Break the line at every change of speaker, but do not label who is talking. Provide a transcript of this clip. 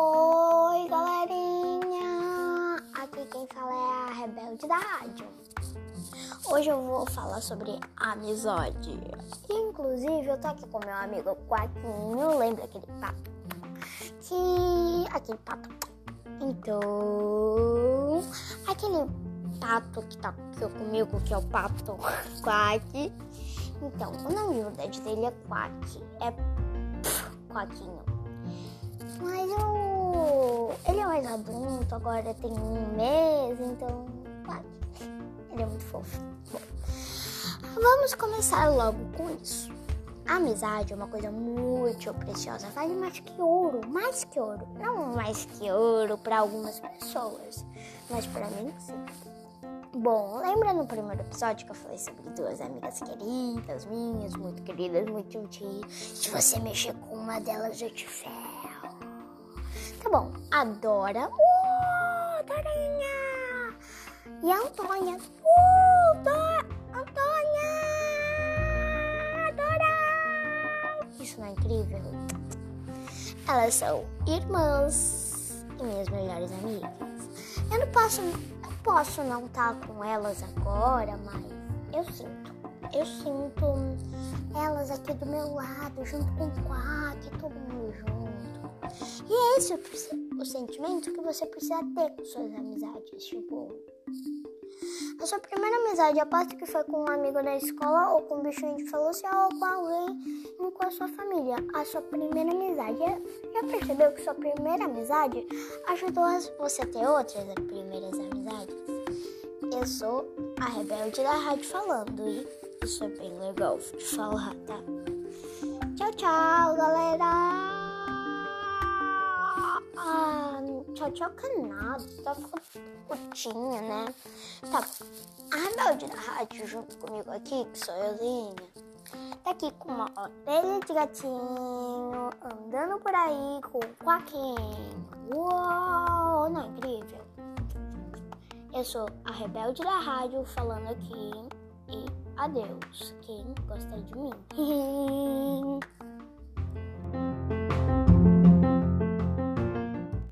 Oi, galerinha! Aqui quem fala é a Rebelde da Rádio. Hoje eu vou falar sobre amizade. Inclusive, eu tô aqui com meu amigo Quaquinho, lembra aquele pato? Que. aquele pato. Então. aquele pato que tá comigo, que é o pato Quack. Então, o nome de verdade dele é Quack. É. Quaquinho. Mas eu ele é mais adulto, agora tem um mês, então. Ele é muito fofo. Bom, vamos começar logo com isso. A amizade é uma coisa muito preciosa, vale mais que ouro, mais que ouro. Não mais que ouro para algumas pessoas, mas para mim sim. Bom, lembra no primeiro episódio que eu falei sobre duas amigas queridas, minhas, muito queridas, muito gentis? Se você mexer com uma delas, eu te ferro. Tá bom, a Dora. Uh, Dorinha! E a Antônia. Uh, Dora! Antônia! Dora! Isso não é incrível? Elas são irmãs e minhas melhores amigas. Eu não posso posso não estar tá com elas agora, mas eu sinto. Eu sinto elas aqui do meu lado, junto com o mundo junto. E é esse o, sentimento que você precisa ter com suas amizades. Tipo, a sua primeira amizade, aposto que foi com um amigo da escola ou com um bichinho de velocidade ou com alguém com a sua família. A sua primeira amizade. Já percebeu que sua primeira amizade ajudou você a ter outras primeiras amizades? Eu sou a rebelde da rádio falando e isso é bem legal de falar, tá? Tchau, tchau, galera! Tchau, tchau, canado. Tá curtinha, né? Tá. A rebelde da rádio junto comigo aqui, que sou euzinha, tá aqui com uma orelha de gatinho, andando por aí com um quaquinho. Uou, não é incrível? Eu sou a rebelde da rádio falando aqui e adeus, quem gosta de mim.